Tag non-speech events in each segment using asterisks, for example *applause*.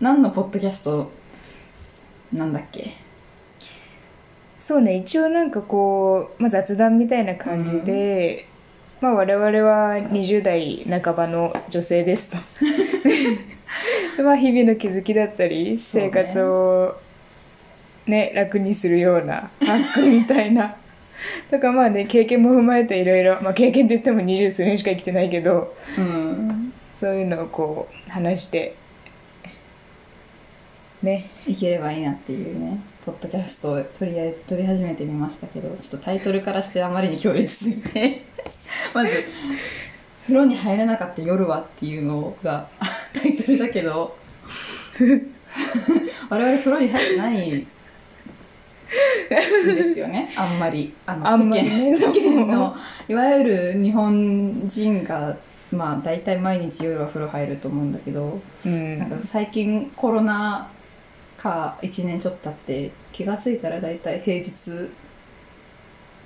何のポッドキャストなんだっけ？そうね一応なんかこう、まあ、雑談みたいな感じで、まあ我々は20代半ばの女性ですと。で *laughs* まあ日々の気づきだったり生活をね楽にするようなハックみたいな。*laughs* とかまあね経験も踏まえていろいろまあ経験って言っても二十数年しか生きてないけどうん。そういうのをこう話してねいければいいなっていうねポッドキャストをとりあえず撮り始めてみましたけどちょっとタイトルからしてあまりに強烈すぎて。*laughs* まず「風呂に入れなかった夜は」っていうのがタイトルだけど。*laughs* 我々風呂に入ってないんですよね。あんまり。あの世間世間のいわゆる日本人がまあ大体毎日夜は風呂入ると思うんだけどうん。なんか最近コロナ禍1年ちょっと経って気がついたら大体平日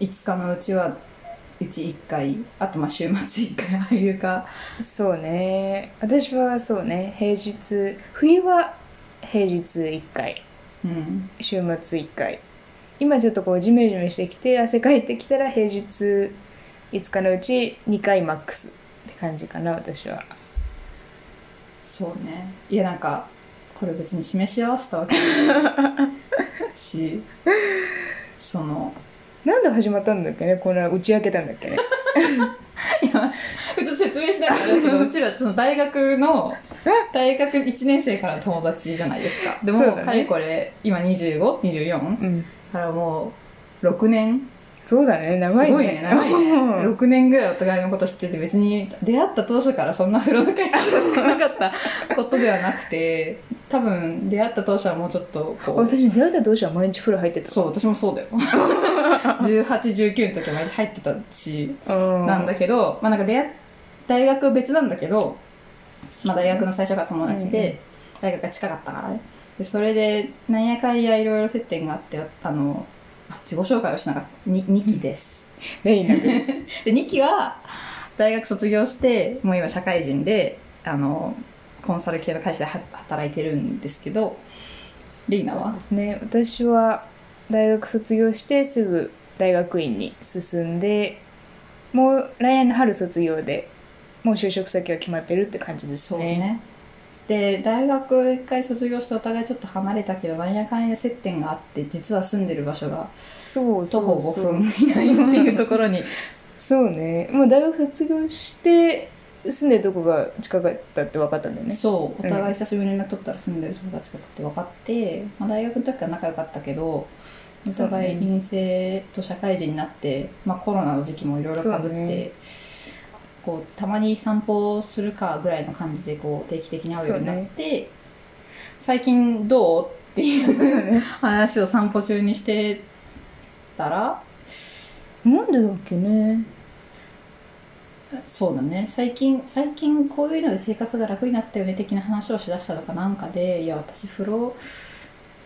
5日のうちはうち1回あとまあ週末1回入るか。そうね。私はそうね。平日冬は平日1回。うん。週末1回。今ちょっとこうジメジメしてきて汗かいてきたら平日5日のうち2回マックスって感じかな私は。そうね。いやなんかこれ別に示し合わせたわけじゃない *laughs* しそのなんで始まったんだっけね？こんな打ち明けたんだっけね？*laughs* いやちょっと説明しなきゃだけど。*laughs* うちらその大学の大学1年生からの友達じゃないですか。でも、ね。かれこれ今 25?24? うん。からもう6年？そうだね。長いね。すごいね。長いね。うん。6年ぐらいお互いのこと知ってて別に出会った当初からそんな風呂の会話 *laughs* が少なかったことではなくて多分出会った当初はもうちょっとこう。私出会った当初は毎日風呂入ってた。そう私もそうだよ。*laughs* 1819の時は毎日入ってたしうん。なんだけど、まあなんか出会っ大学別なんだけど、まあ大学の最初が友達で、大学が近かったからね。で、それで、なんやかんやいろいろ接点があって、あの、あ自己紹介をしなかった。に2期です。レイナです *laughs* で、2期は、大学卒業して、もう今社会人で、あの、コンサル系の会社では働いてるんですけど、リーナは？ですね私は大学卒業してすぐ大学院に進んでもう来年の春卒業でもう就職先は決まってるって感じですねそうね。で、大学一回卒業してお互いちょっと離れたけど、なんやかんや接点があって、実は住んでる場所がそう徒歩5そう。そう分以内っていうところに。*laughs* そうね。もう大学卒業して住んでるとこが近かったって分かったんだよね。そう。お互い久しぶりに連絡取ったら住んでる友達がって分かって、まあ、大学の時から仲良かったけどお互い陰性と社会人になって、まあ、コロナの時期もいろいろかぶって、こうたまに散歩するかぐらいの感じでこう定期的に会うようになって、最近どう？っていう話を散歩中にしてたらなんでだっけね。そうだね。最近最近こういうので生活が楽になったよね的な話をしだしたとかなんかでいや私風呂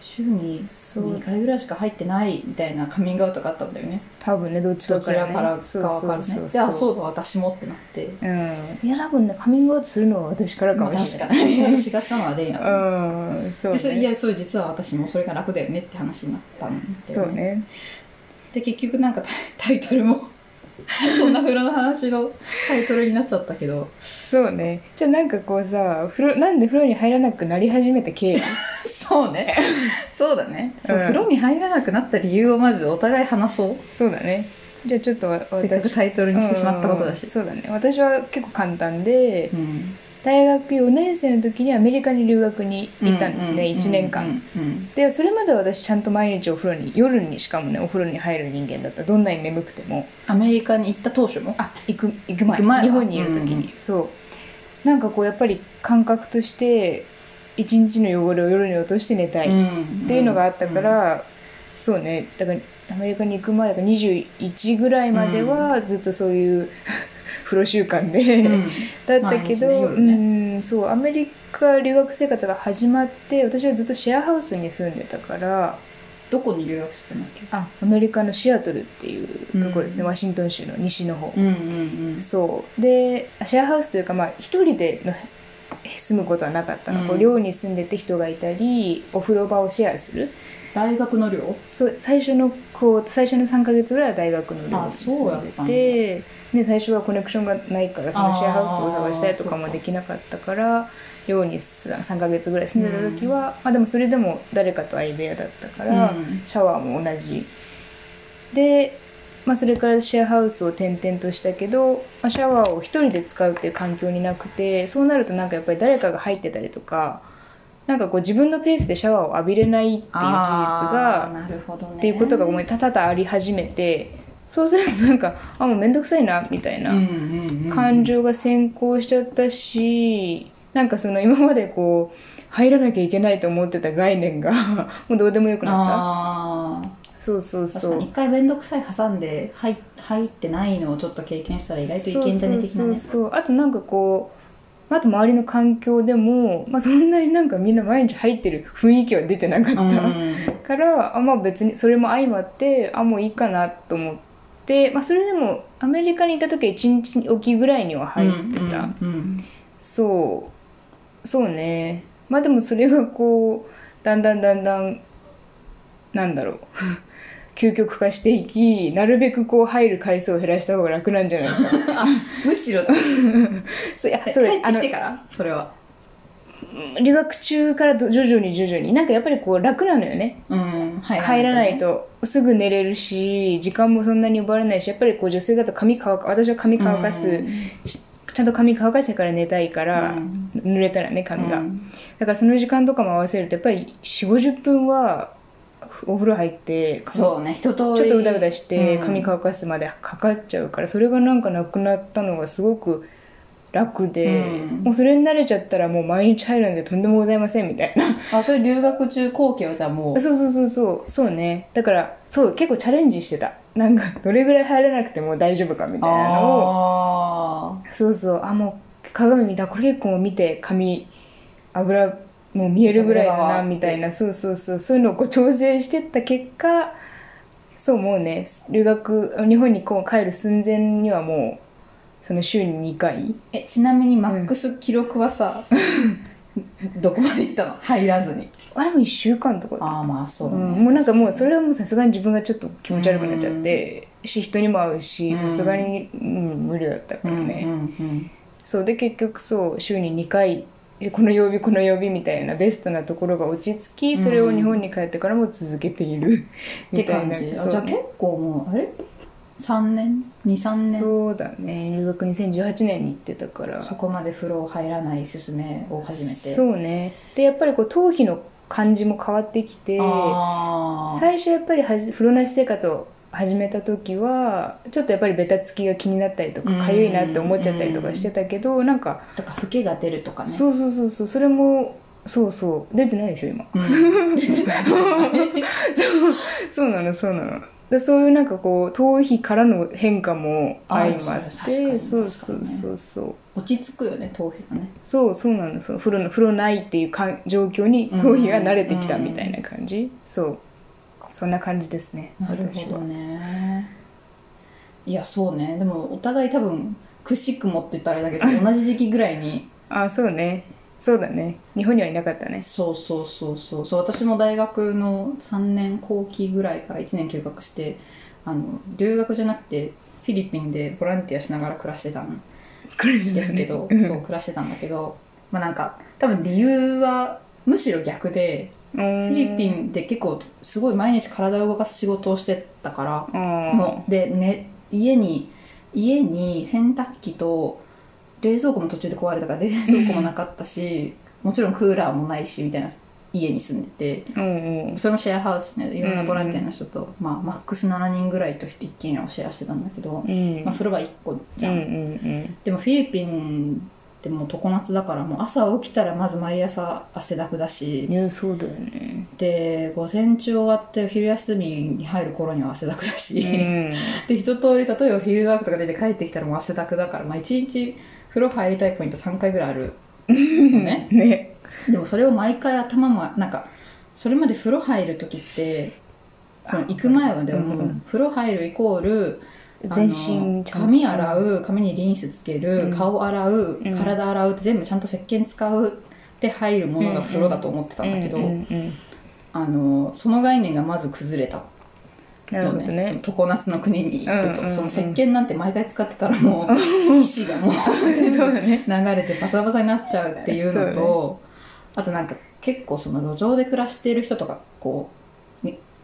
週にそう。2回ぐらいしか入ってないみたいなカミングアウトがあったんだよね。多分ねどっちどかね、ちらからか分かるねであそうだ私もってなって。うん。いや多分ねカミングアウトするのは私からかまあもしれない、確かに。私がしたのはレイなのうん。そうね。でいやそれ実は私もそれが楽だよねって話になったんだよそうね。で結局なんかタイタイトルも *laughs* そんな風呂の話のタイトルになっちゃったけど。そうね。じゃあなんかこうさ風呂なんで風呂に入らなくなり始めた経緯 *laughs* そうね。*laughs* そうだね。そう、うん。風呂に入らなくなった理由をまずお互い話そう。そうだね。じゃあちょっとわせっかくタイトルにしてしまったことだし。うんそうだね。私は結構簡単でうん。大学4年生の時にアメリカに留学に行ったんですね、う1年間、うんうんでそれまでは私ちゃんと毎日お風呂に夜にしかもねお風呂に入る人間だった。どんなに眠くても。アメリカに行った当初も？あ行く行く前。行く前。は日本にいる時に、そう。なんかこうやっぱり感覚として一日の汚れを夜に落として寝たい。っっていうのがあったから、そうね。だからアメリカに行く前だから21ぐらいまではずっとそういう *laughs* 風呂習慣で、うん。*laughs* だったけど、毎日ねうん。そうアメリカ留学生活が始まって私はずっとシェアハウスに住んでたからどこに留学してたんだっけ？あアメリカのシアトルっていうところですね、うん。ワシントン州の西の方、うんうん。そう。でシェアハウスというかまあ一人での住むことはなかったの、うん。こう寮に住んでて人がいたりお風呂場をシェアする？大学の寮？そう最初のこう最初の3ヶ月ぐらいは大学の寮あに住んでて。で最初はコネクションがないからそのシェアハウスを探したりとかもできなかったから寮に3ヶ月ぐらい住んでた時は、まあでもそれでも誰かと相部屋だったから、うん。シャワーも同じ。で、まあ、それからシェアハウスを転々としたけど、まあ、シャワーを一人で使うっていう環境になくてそうなるとなんかやっぱり誰かが入ってたりとかなんかこう自分のペースでシャワーを浴びれないっていう事実があーなるほどね。っていうことがもう多々あり始めてそうするとなんかあもうめんどくさいなみたいな感情が先行しちゃったしなんかその今までこう入らなきゃいけないと思ってた概念がもうどうでもよくなったそうそう確そう。かに一回面倒くさい挟んで入入ってないのをちょっと経験したら意外といけんじゃね的なね。そうあとなんかこうあと周りの環境でも、まあ、そんなになんかみんな毎日入ってる雰囲気は出てなかった、うん。からあまあ別にそれも相まってあもういいかなと思って、まあ、それでもアメリカにいた時は1日おきぐらいには入ってた、うんうん。そう。そうね。まあでもそれがこうだんだんだんだんなんだろう究極化していきなるべくこう入る回数を減らした方が楽なんじゃないか。あ *laughs* むしろ。*laughs* そういやえそう帰ってきてから？それは。留学中からど徐々に徐々に。なんかやっぱりこう楽なのよね。うん入入らないね。とすぐ寝れるし時間もそんなに奪われないしやっぱりこう女性だと髪乾か私は髪乾かす、うん。ちゃんと髪乾かしてから寝たいから、うん。濡れたらね髪が、うん。だからその時間とかも合わせるとやっぱり4 5 0分はお風呂入って髪そうね一通り。ちょっとうだうだしてうん。髪乾かすまでかかっちゃうからそれがなんかなくなったのがすごく楽で、うん。もうそれに慣れちゃったらもう毎日入るんでとんでもございませんみたいな。*laughs* あそれ留学中後期はじゃあもう。そうそうそうそう。そうね。だからそう結構チャレンジしてた。なんかどれぐらい入らなくても大丈夫かみたいなのを。あそうそう。あもう鏡見た。これ結構見て髪油もう見えるぐらいだなみたいな。そうそうそう。そういうのをこう調整してった結果そうもうね。留学日本にこう帰る寸前にはもうその週に2回。ーえちなみにマックス記録はさ、どこまで行ったの？入らずに。あれも1週間とか。ああまあそううね、ん、もうなんかもうそれはもうさすがに自分がちょっと気持ち悪くなっちゃってし人にも会うしうん。さすがに、うん、無理だったからね、うんうんそう。で結局そう週に2回でこの曜日この曜日みたいなベストなところが落ち着きそれを日本に帰ってからも続けている、*laughs* ってみたいな。感じ、ゃあ結構もうあれ？3年？23年？そそうだね。留学2018年に行ってたから。こまで風呂入らない勧めを始めて。そうね。でやっぱりこう頭皮の感じも変わってきて最初やっぱりはじ風呂なし生活を始めた時はちょっとやっぱりベタつきが気になったりとかうん。かゆいなって思っちゃったりとかしてたけどなんかとか老けが出るとかね。そうそうそうそう。それもそうそう。出てないでしょ今。うん。*laughs* そうなのそうなの。でそういうなんかこう頭皮からの変化も相まってに。そうそうそうそう。落ち着くよね頭皮がね。そうそうなのそう。風呂の風呂ないっていうか状況に頭皮が慣れてきたみたいな感じ、そうそんな感じですね。なるほどね。いやそうね。でもお互い多分くしくもって言ったらあれだけど *laughs* 同じ時期ぐらいに。あそうね。そうだね。日本にはいなかったね。そうそうそうそう。そう私も大学の3年後期ぐらいから1年休学してあの留学じゃなくてフィリピンでボランティアしながら暮らしてたんですけど、うん。そう暮らしてたんだけどまあなんか多分理由はむしろ逆でフフィリピンで結構すごい毎日体を動かす仕事をしてたから。もうで、ね、家に家に洗濯機と冷蔵庫も途中で壊れたから冷蔵庫もなかったしもちろんクーラーもないしみたいな家に住んでて。うんうん。うんそれもシェアハウスねいろんなボランティアの人と、まあ、マックス7人ぐらいと一軒家をシェアしてたんだけど、うん。まあ、風呂場1個じゃん、うんうん。でもフィリピンってもう常夏だからもう朝起きたらまず毎朝汗だくだし。うんいやそうだよね。で午前中終わってお昼休みに入る頃には汗だくだし、うん。で一通り例えばフィールドワークとか出て帰ってきたらもう汗だくだから、まあ、1日風呂入りたいポイント3回ぐらいあるのね。ね。でもそれを毎回頭もなんかそれまで風呂入る時ってその行く前はでも、うん風呂入るイコール全身髪洗う髪にリンスつける、うん。顔洗ううん。体洗うって全部ちゃんと石鹸使うって入るものが風呂だと思ってたんだけど、あのその概念がまず崩れたなるほどそのね常夏の国に行くと、その石脂なんて毎回使ってたらもう皮脂がもう全 *laughs* 部そうだね。流れてバサバサになっちゃうっていうのと、あとなんか結構その路上で暮らしている人とかこうに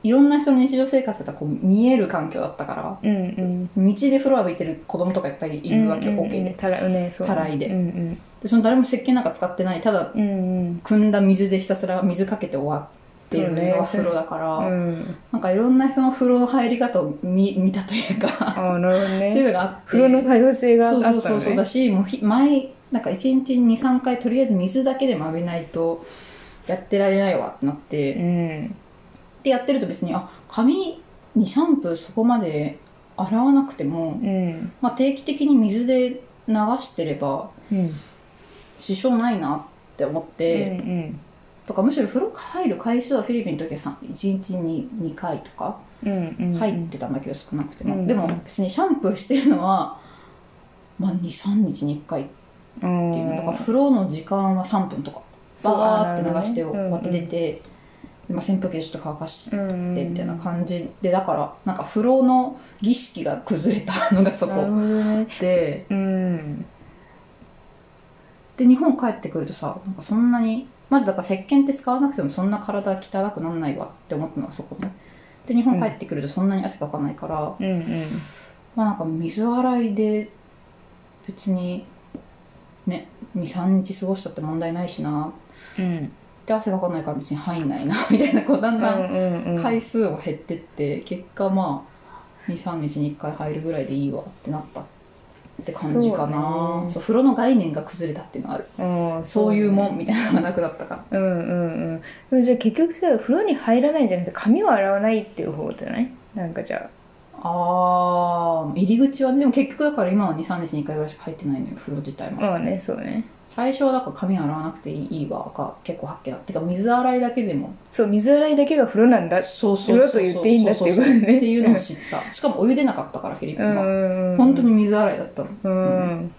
いろんな人の日常生活がこう見える環境だったからうんうん。道で風呂浴びてる子供とかいっぱいいるわけよ、うんうんうん。OK で。たらねそうたらいで。うんでその誰も石鹸なんか使ってない。ただうんうん。汲んだ水でひたすら水かけて終わってるのが風呂だから、うん。うんなんかいろんな人の風呂の入り方を見 *laughs* 見たというかああなるほどっていうねのがあって。風呂の多様性があったのね。そうそうそうだしもうひ毎なんか1日に23回とりあえず水だけでも浴びないとやってられないわってなって、うんでやってると別にあ髪にシャンプーそこまで洗わなくても、うんまあ、定期的に水で流してればうん支障ないなって思ってうて、んとかむしろ風呂入る回数はフィリピンの時は1日に2回とか入ってたんだけど少なくても、うんでも別にシャンプーしてるのは、まあ、23日に1回っていうのだか風呂の時間は3分とかバーって流して終わって出て、でまあ、扇風機でちょっと乾かしてうんみたいな感じでだからなんか風呂の儀式が崩れたのがそこで。うん。で日本帰ってくるとさなんかそんなにまずだから石鹸って使わなくてもそんな体汚くならないわって思ったのがそこね。で日本帰ってくるとそんなに汗かかないから、うんうん。まあなんか水洗いで別にね23日過ごしたって問題ないしな。うんで汗かかないから別に入んないなみたいなこうだんだん回数を減ってって結果まあ23日に1回入るぐらいでいいわってなったって感じかな。そうね。風呂の概念が崩れたっていうのはある。うんそういうもんね。みたいなのがなくなったから。うんうんうん。じゃあ結局さ風呂に入らないんじゃなくて髪を洗わないっていう方じゃない？なんかじゃあー入り口はねでも結局だから今は23日に1回ぐらいしか入ってないのよ風呂自体も、あまあねそうね。最初はだから髪洗わなくていいわが結構はっきりてか水洗いだけでも。そう水洗いだけが風呂なんだ。そうそうそう風呂と言っていいんだっていうことね。っていうのを知った。しかもお湯出なかったからフィリピンは、うん本当に水洗いだったの。うん。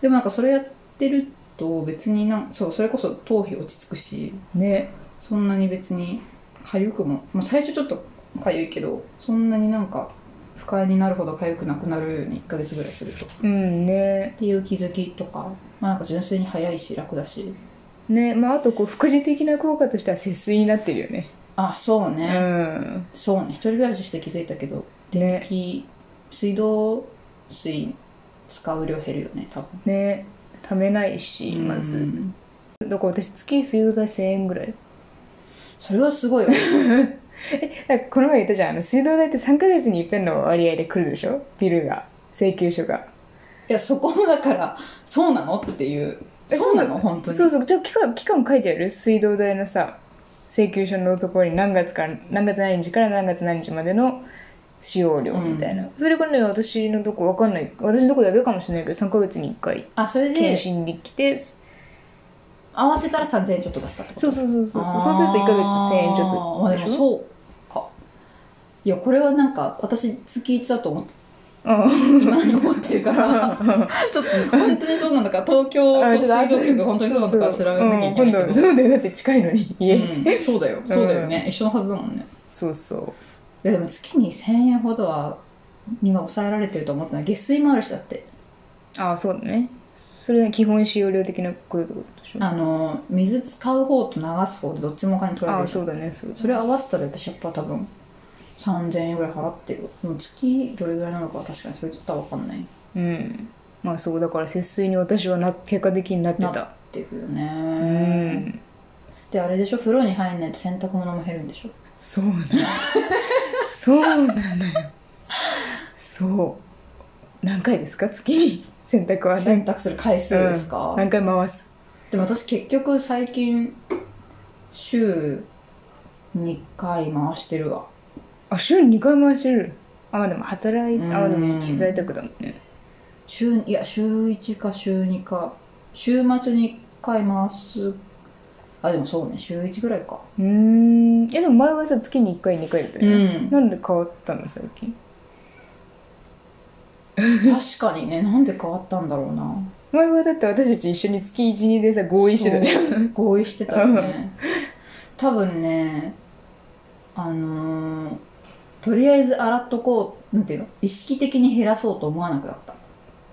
でもなんかそれやってると別になんそうそれこそ頭皮落ち着くし。ね。そんなに別に痒くも、まあ、最初ちょっと痒いけどそんなになんか不快になるほど痒くなくなるように1ヶ月ぐらいすると。っうんね。ていう気づきとか、まあ、なんか純粋に早いし楽だし。ねまああとこう副次的な効果としては節水になってるよね。あそううね、ん。そうね。一人暮らしして気づいたけど電ね気、水道水使う量減るよね多分。ね。ためないしまうずんだから私月水道代1000円ぐらい？それはすごい *laughs* よだからこの前言ったじゃん。あの水道代って3ヶ月に一遍の割合で来るでしょ？ビルが。請求書が。いやそこもだからそうなの？っていう。そうなの？本当に。そうそう。じゃあ期間期間書いてある？水道代のさ請求書のところに何月から何月何日から何月何日までの使用量みたいな、それがね私のとこわかんない。私のとこだけかもしれないけど3ヶ月に1回。あそれで検診に来て。合わせたら3000円ちょっとだったってこと？そうそうそうそう。そうそうすると1ヶ月1000円ちょっとあーまあでもうそう。かいやこれはなんか私月1だと思ってうん。今に思ってるからちょっと本当にそうなのか東京と水道局が本当にそうなのか調べなきゃいけないけど、うんそうだよだって近いのに。家、うん。そうだよそうだよね、一緒のはずだもんね。そうそう。いやでも月に1000円ほどは今抑えられてると思ってない。下水もあるしだって。ああそうだね。それは基本使用量的なことでしょ。あの水使う方と流す方でどっちもお金取られるああそうだねそうだね。それ合わせたら私やっぱ多分3000円ぐらい払ってる。わでも月どれぐらいなのかは確かにそれとったら分かんない。っうん。まあそうだから節水に私はな結果的になってなたていうようねん。であれでしょ風呂に入んないと洗濯物も減るんでしょ？そうなの。そうなのよ。そう。何回ですか？月に洗濯は何洗濯する回数ですか、何回回す？でも私結局最近週2回回してるわあ週に2回回してる。あまあでも働いうん。あまあでも在宅だもんね。週いや週1か週2か。週末に1回回す。あでもそうね。週1ぐらいか。うーん。えでも前はさ月に1回2回だったよね、うん。なんで変わったの最近？確かにね。なんで変わったんだろうな。前はだって私たち一緒に月12でさ合意してたじゃん。そう。合意してたよね。多分ねあのーとりあえず洗っとこうなんていうの意識的に減らそうと思わなくなった。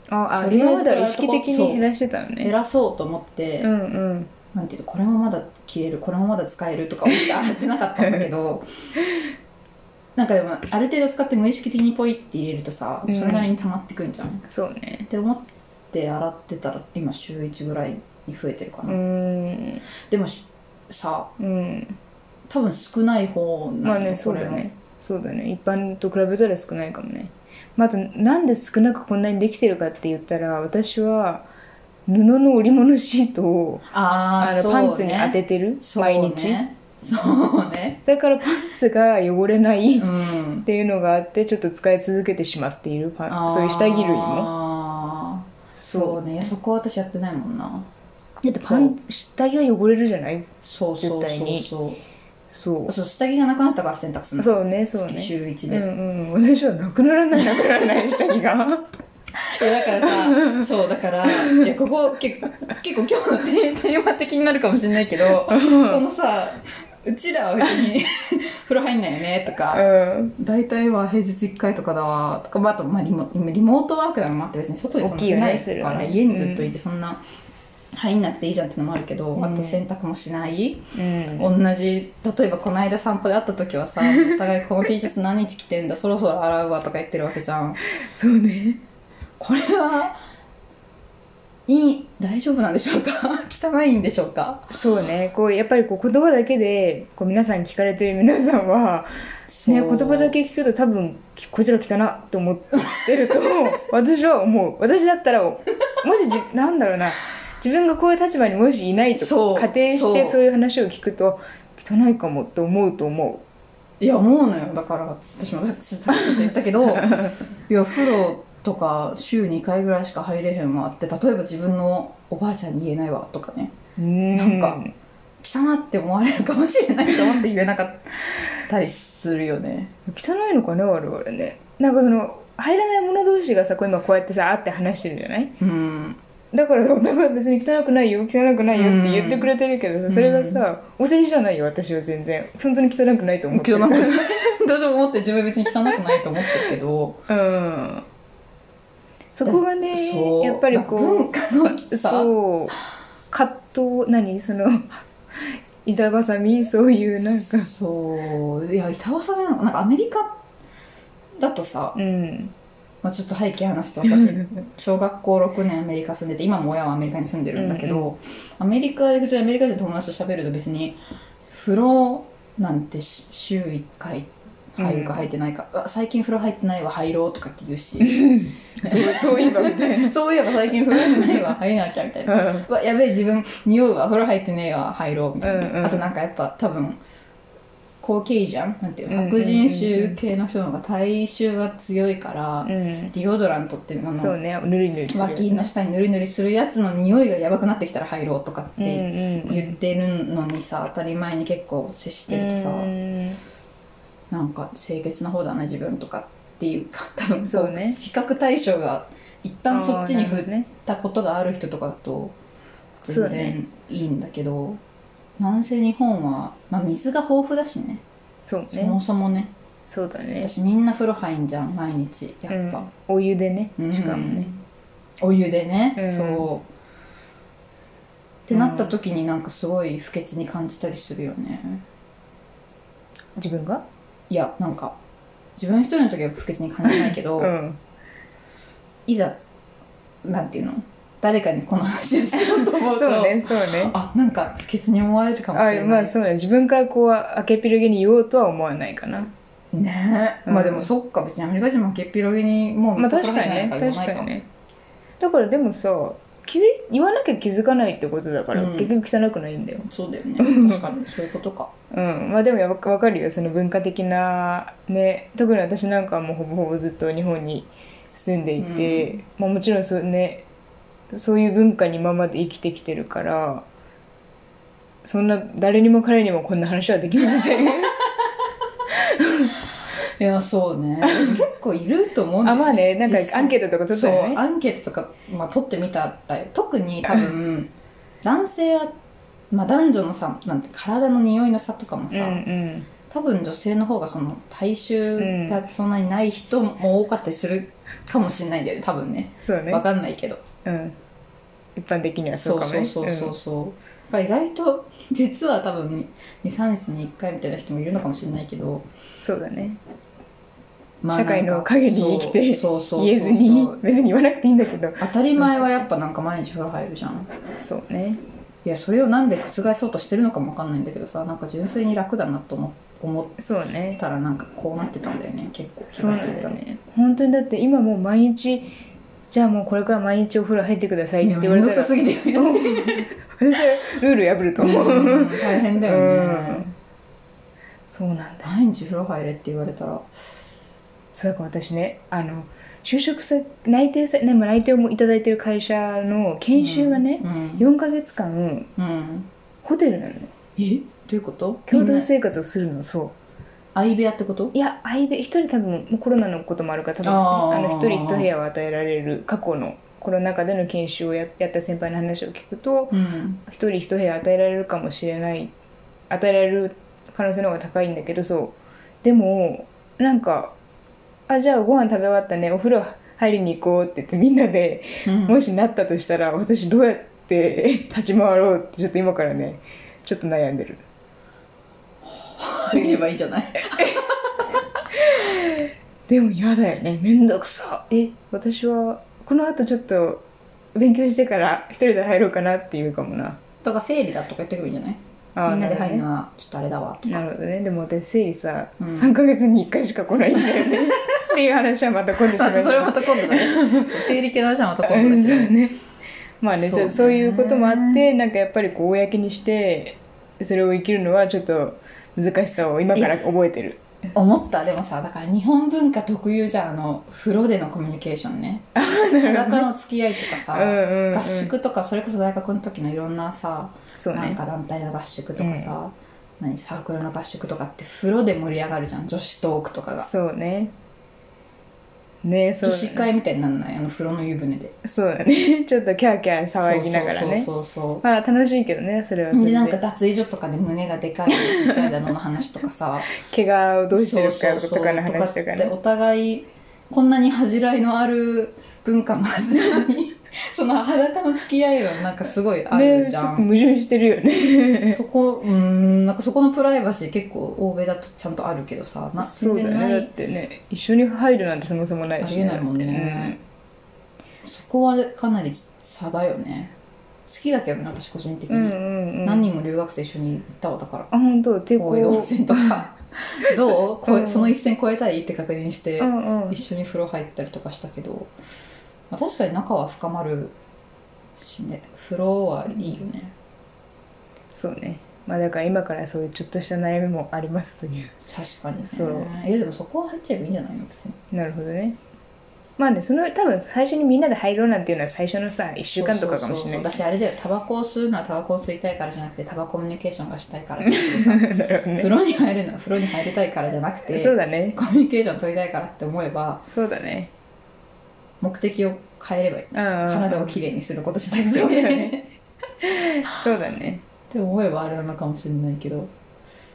ああとりあえずは意識的に減らしてたのね。減らそうと思って、うんうん。なんていうのこれもまだ着れるこれもまだ使えるとか思って洗ってなかったんだけど *laughs* なんかでもある程度使って無意識的にポイって入れるとさそれなりに溜まってくんじゃん、っそうね。て思って洗ってたら今週1ぐらいに増えてるかうな、ん。でもしさうん。多分少ない方なんまあねそうだねそうだね。一般と比べたら少ないかもね、まあ、あとなんで少なくこんなにできてるかって言ったら私は布の織物シートをあのパンツに当ててる、そう毎日。ねそうね。だからパンツが汚れないっうん。ていうのがあってちょっと使い続けてしまっているパンそういう下着類も。そうね。そこは私やってないもんな。だってパンツ下着は汚れるじゃない？そうそう絶対にそうそうそう。そう下着がなくなったから洗濯するの。そうねそうね。月週1うで、んうん私はなくならないなくならない下着が。いやだからさ *laughs* そうだからいやここ結構結構今日のテテーマ的になるかもしれないけどこのさうちらは別に *laughs* 風呂入んないよねとか、うん。大体は平日1回とかだわとか、まあ、あと、まあ、リモリモートワークなのもあって別に外にそんな大きいよね出ないから家にずっといてそんな入んなくていいじゃんってのもあるけど、うん。あと洗濯もしない、うん。同じ例えばこの間散歩で会った時はさ *laughs* お互いこの T シャツ何日着てんだそろそろ洗うわとか言ってるわけじゃん。そうね。これはいい大丈夫なんでしょうか？*laughs* 汚いんでしょうか？そうね。こうやっぱりこう言葉だけでこう皆さん聞かれてる皆さんは、ね、言葉だけ聞くと多分こいつら汚なと思ってると *laughs* 私は思う。私だったらもしじなんだろうな自分がこういう立場にもしいないと仮定してそう。いう話を聞くと汚いかもと思うと思いや思うのよ。だから私もさっきちょっと言ったけど *laughs* いや風呂とか週2回ぐらいしか入れへんわって例えば自分のおばあちゃんに言えないわとかね。うなんか汚って思われるかもしれないと思って言えなかったりするよね。汚いのかね我々ね。なんかその入らない者同士がさ今こうやってさ会って話してるじゃない？うんだからお互い別に汚くないよ汚くないよって言ってくれてるけどさ、それがさお世辞じゃないよ私は全然。本当に汚くないと思ってる。汚くない私も思って自分別に汚くないと思ってるけど。うん。そこがねやっぱりこ文う化のさ。そう。葛藤何？その板挟み？そういうなんか。そう。いや板挟みなの。かなんかアメリカだとさ、うんまあ、ちょっと背景話すと私小学校6年アメリカ住んでて今も親はアメリカに住んでるんだけど、うんアメリカで普通にアメリカ人の友達と喋ると別に風呂なんてし週1回入るか入ってないか、あ最近風呂入ってないわ入ろうとかって言うしそうそういえばみたいなそういえば最近風呂入ってないわ入らなきゃみたいなうんうわやべえ自分匂うわ風呂入ってねえわ入ろうみたいな、うん。うんあとなんかやっぱ多分高級じゃんなんていう白人種系の人の方が体臭が強いから、うん。ディオドラントっていうのそうね。ぬりぬりする脇の下にぬりぬりするやつの匂いがやばくなってきたら入ろうとかって言ってるのにさ当たり前に結構接してるとさ、うん。なんか清潔な方だな自分とかっていうか多分こそうね。比較対象が一旦そっちに振ったことがある人とかだと全然いいんだけどなんせ日本は、まあ、水が豊富だしね。そうそもねそもね。そうだね。私みんな風呂入んじゃん毎日やっぱ、うん。お湯でねうん。しかもね。お湯でね、うん。そう。ってなった時になんかすごい不潔に感じたりするよね。自分が？いやなんか自分一人の時は不潔に感じないけど、うん。いざなんていうの？誰かにこの話をしようと思うと。そうねそうね。あなんか不潔に思われるかもしあれない。まあそうね。自分からこう明けっぴろげに言おうとは思わないかな。ね。え、うん。まあでもそっか別にアメリカ人もけっぴろげにもうまあ確かに見ね確かにね。だからでもさ気づい言わなきゃ気づかないってことだから、うん。結局汚くないんだよ。そうだよね。*laughs* 確かにそういうことか。うん。まあでもやわわかるよその文化的なね。特に私なんかはもうほぼほぼずっと日本に住んでいて、まあ、もちろんそうねそういう文化に今まで生きてきてるからそんな誰にも彼にもこんな話はできません。*laughs* いやそうね。結構いると思うんだよ、あまあねなんかアンケートとか取ったよね。そうアンケートとか、まあ、取ってみたらよ特に多分男性は、まあ、男女のさなんて体の匂いの差とかもさ、うんうん。多分女性の方がその体臭がそんなにない人も多かったりするかもしれないんだよね多分ね。そうね。わかんないけど。うん一般的にはそそううかもね。そうそうそうそう、だから意外と *laughs* 実は多分23日に1回みたいな人もいるのかもしれないけど、うんそうだね。まあ社会の陰に生きて言えずに別に言わなくていいんだけど。当たり前はやっぱなんか毎日風呂入るじゃん。そうね。いやそれをなんで覆そうとしてるのかもわかんないんだけどさなんか純粋に楽だなと思思ったらなんかこうなってたんだよね。結構気がついたね。本当にだって今もう毎日じゃあもうこれから毎日お風呂入ってくださいっていやめんどく言われたらさすぎてうん *laughs* ルール破ると思う、うん。大変だよね、うん。そうなんだ。毎日風呂入れって言われたら。そうだから私ねあの就職さ内定さ、ね、まあ内定をいただいてる会社の研修がね、うん。4ヶ月間うん。ホテルなのね。え？どういうこと？共同生活をするのそう相部屋ってこと？いや相部一人多分もうコロナのこともあるから多分あの一人一部屋を与えられる過去のコロナ禍での研修をややった先輩の話を聞くとうん。一人一部屋与えられるかもしれない与えられる可能性の方が高いんだけどそう。でもなんかあじゃあご飯食べ終わったねお風呂入りに行こうって言ってみんなでうん。もしなったとしたら私どうやって立ち回ろうってちょっと今からねちょっと悩んでる入ればいいじゃない。*laughs* でも嫌だよね。めんどくさ。え私はこの後ちょっと勉強してから一人で入ろうかなっていうかもな。だから生理だとか言ってけばいいんじゃない？みんなで入るのなはちょっとあれだわとか。なるほどね。でも私生理さ、うん。3ヶ月に1回しか来ないんだよね。っていう話はまた今度しましょう。*laughs* それまた今度だね。生理系の話はまた今度うんですよね。まあねそうね。そうそういうこともあってなんかやっぱりこう公にしてそれを生きるのはちょっと難しさを今から覚えてる。思った？でもさだから日本文化特有じゃんあの風呂でのコミュニケーションね。裸の付き合いとかさ、うんうんうん。合宿とかそれこそ大学の時のいろんなさ、ね。なんか団体の合宿とかさ、何サークルの合宿とかって風呂で盛り上がるじゃん女子トークとかが。そうねねそう女子会みたいになんない？あの風呂の湯船で。そうだね。*laughs* ちょっとキャーキャー騒ぎながらね。そうそうそうまあ楽しいけどねそれはそれでなんか脱衣所とかで胸がでかいちっちゃいだのの話とかさ。*laughs* 怪我をどうしてるかとかの話とかね。お互いこんなに恥じらいのある文化のはずなのに *laughs* その裸の付き合いはなんかすごいあるねちょっとじゃん、矛盾してるよね。*laughs* そこうーんなんかそこのプライバシー結構欧米だとちゃんとあるけどさなそうだ全然ない、ねだってね一緒に入るなんてそもそもないし、ありえないもんね、そこはかなり差だよね。好きだけどね私個人的に、うんうんうん。何人も留学生一緒に行ったわだから。あ本当？抵抗温泉とか。*laughs* どう？こえうん。その一線超えたいって確認して、うんうん。一緒に風呂入ったりとかしたけど、まあ、確かに仲は深まるしね。風呂はいいよね。そうね。まあだから今からそういうちょっとした悩みもありますという。確かにね。そう。いやでもそこは入っちゃえばいいんじゃないの？別に。なるほどね。まあねその多分最初にみんなで入ろうなんていうのは最初のさ1週間とかかもしれない私あれだよ。タバコを吸うのはタバコを吸いたいからじゃなくてタバコミュニケーションがしたいからじゃなくて *laughs* 風呂に入るのは風呂に入りたいからじゃなくてそうだね。コミュニケーション取りたいからって思えばそうだね目的を変えればいい体体をきれいにすることじゃなくてそうだね。そうだね。って思えばあれなのかもしれないけど。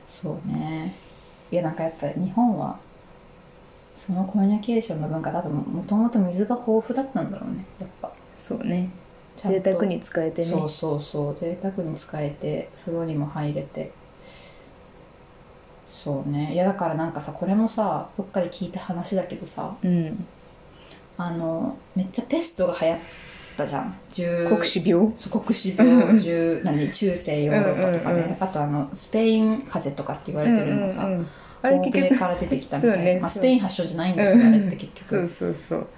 そうね。いやなんかやっぱり日本はそのコミュニケーションの文化だともともと水が豊富だったんだろうねやっぱ。そうね。贅沢に使えてね。そうそうそう。贅沢に使えて風呂にも入れて。そうね。いやだからなんかさこれもさどっかで聞いた話だけどさ。うんあのめっちゃペストが流行ったじゃん。10国死病？そう国死病。中何？中世ヨーロッパとかで、うんうんうん。あとあのスペイン風邪とかって言われてるのがさ、うんうんうんあれから出てきたみたいな、ねまあ、スペイン発祥じゃないんだけど、あれって結局。そうそうそう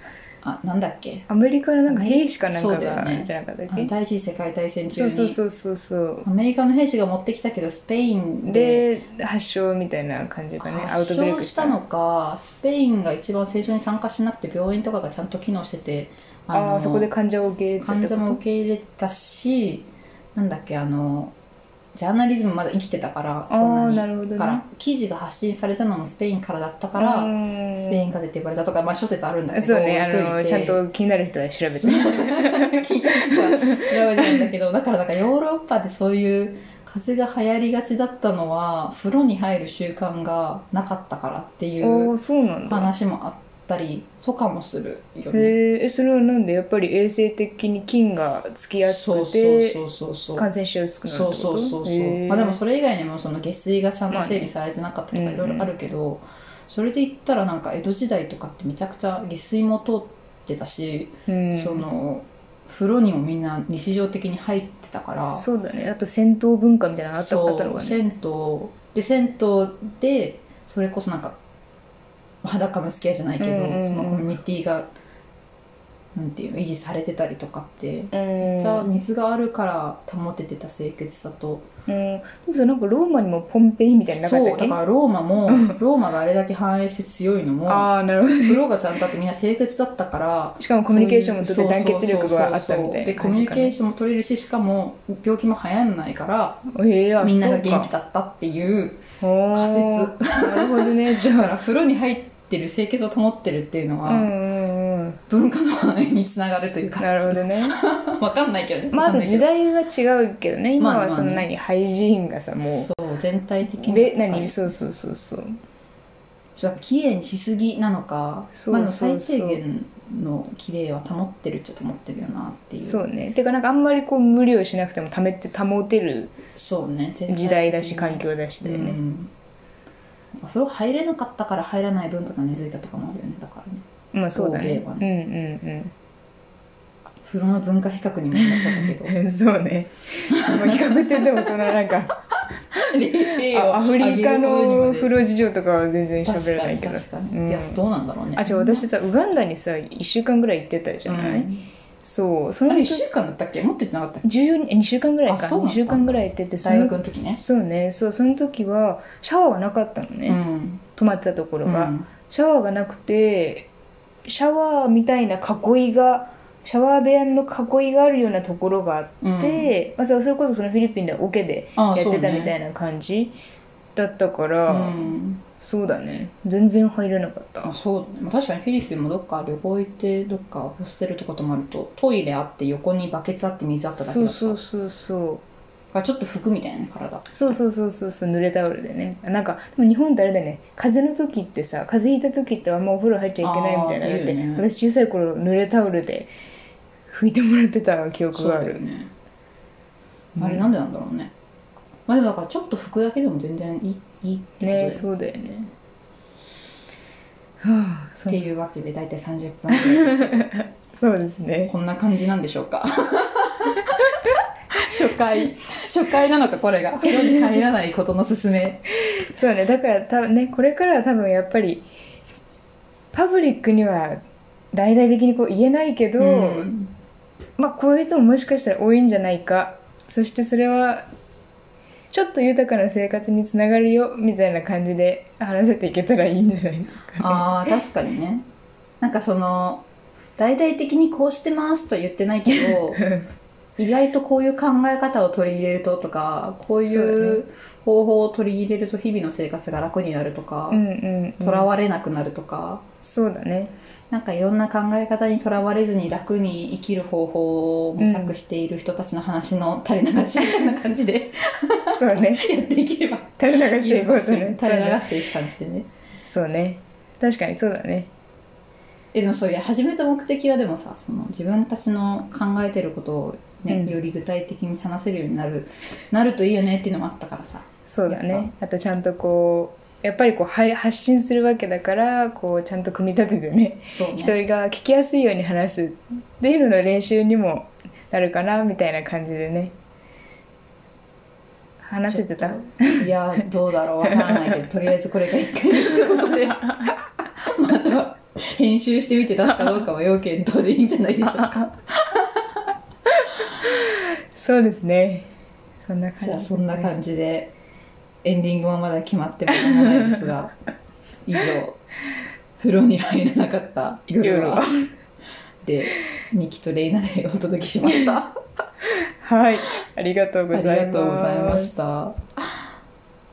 あなんだっけ？アメリカのなんか兵士かなんそかが、うだよね。じゃなかったっけ？第一次世界大戦中に。そうそうそうそうそう。アメリカの兵士が持ってきたけどスペインでで発症みたいな感じがね。アウ発トブレイク症したのか。スペインが一番最初に参加しなくて病院とかがちゃんと機能しててああのそこで患者を受け入れて患者も受け入れてたしなんだっけあのジャーナリズムまだ生きてたからそんなに。なるほどね。だから記事が発信されたのもスペインからだったから、ススペイン風邪って呼ばれたとか、まあ、諸説あるんだけどそうねあのちゃんと気になる人は調べて。*laughs* 調べてるんだけどだからなんかヨーロッパでそういう風邪が流行りがちだったのは風呂に入る習慣がなかったからっていおう話もあったりそうかもするよね。へえそれはなんで？やっぱり衛生的に菌がつきやすくて感染しやすくなるそうそうそうそう、まあ、でもそれ以外にもその下水がちゃんと整備されてなかったとかいろいろあるけど、それで言ったらなんか江戸時代とかってめちゃくちゃ下水も通ってたし、うん。その風呂にもみんな日常的に入ってたから。そうだね。あと銭湯文化みたいなのあったあったのがね。そう銭湯。で銭湯でそれこそなんか裸の付き合いじゃないけど、うんうんうん。そのコミュニティがなんていうの維持されてたりとかってうん。じゃあ水があるから保ててた清潔さと。うん。でもさなんかローマにもポンペイみたいなのなかったっけ？そうだからローマもうん。ローマがあれだけ繁栄して強いのもああなるほど風呂がちゃんとあってみんな清潔だったからしかもコミュニケーションもとって団結力があったみたいなコミュニケーションも取れるししかも病気も流行んないからみんなが元気だったっていう仮なるほどね。じだかゃら風呂に入ってる清潔を保ってるっていうのは、文化の繁栄につながるというか。なるほどね。*laughs* わかんないけどね。まああと時代は違うけどね。今はそんなにハイジーンがさもそう全体的に。何？そうそうそうそう。そうだから綺麗にしすぎなのか。そうまあ、そう。そう最低限の綺麗は保ってるっちゃ保ってるよなっていう。そうね。てかなんかあんまりこう無理をしなくてもためて保てるそうね。時代だし環境だしだよね、うん。風呂入れなかったから入らない文化が根付いたとかもあるよね。だからね。まあそうだね。欧うんうん風呂の文化比較にもなっちゃったけど。う *laughs* んそうね。比較ってでもそのなんかアフリカの風呂事情とかは全然喋れないけど。確かに確かに、うん。いやどうなんだろうね。あ違う私さウガンダにさ1週間ぐらい行ってたじゃない、うん。そうそのあれ1時週間だったっけ？持ってってなかったっけ？14 2週間ぐらいか2あそうなんだ。週間ぐらい行っててそ大の学の時ね。そうね。そうその時はシャワーがなかったのね、うん。泊まってたところが、うん。シャワーがなくてシャワーみたいな囲いがシャワー部屋の囲いがあるようなところがあって、まあ、それこそそのフィリピンではオケであやってたみたいな感じだったからうん。そうだね。全然入れなかった。あそう。だね、まあ、確かにフィリピンもどっか旅行行ってどっかホステルとか泊まるとトイレあって横にバケツあって水あっただけそうだった。そうそうそうからちょっと服みたいなね体。そうそうそうそうそう濡れタオルでね。なんかでも日本ってあれだよね。風邪の時ってさ風邪ひいた時ってあんまお風呂入っちゃいけないみたいなあーだってね。私小さい頃濡れタオルで拭いてもらってた記憶がある。ね。あれなんでなんだろうね、まあでもだからちょっと服だけでも全然いいいいってね。そうだよね。はあそっていうわけで大体30分ぐらいですけど。*laughs* そうですね。こんな感じなんでしょうか *laughs* 初回初回なのかこれが。風呂に入らないことの勧め。そうね。だから多分ねこれからは多分やっぱりパブリックには大々的にこう言えないけど、うん。まあこういう人ももしかしたら多いんじゃないか。そしてそれはちょっと豊かな生活につながるよみたいな感じで話せていけたらいいんじゃないですかね。あー確かにね。なんかその大々的にこうしてますとは言ってないけど *laughs* 意外とこういう考え方を取り入れるととかこういそうう方法を取り入れると日々の生活が楽になるとかうんうん、うん、とらわれなくなるとか、そうだね。なんかいろんな考え方にとらわれずに楽に生きる方法を模索している人たちの話の垂れ流しみたいな感じで *laughs* そうね。*laughs* やっていければ。垂れ流していこうとね。*laughs* 垂れ流していく感じでね。そうね。確かにそうだね。えでもそういう始めた目的はでもさその自分たちの考えてることを、ねうん。より具体的に話せるようになるなるといいよねっていうのもあったからさ。そうだね。あとちゃんとこうやっぱりこうはい発信するわけだからこうちゃんと組み立ててねそうね。一人が聞きやすいように話すっていうのの練習にもなるかなみたいな感じでね。話せてた？いやどうだろうわからないけど *laughs* とりあえずこれが一回のことで *laughs* まああとは編集してみて出すかどうかは要検討でいいんじゃないでしょうかそうですねそんな感じじゃあそんな感じでエンディングはまだ決まってもないですが *laughs* 以上風呂に入らなかった夜はでニキとレイナでお届けしましたはい。あり。がとうございました。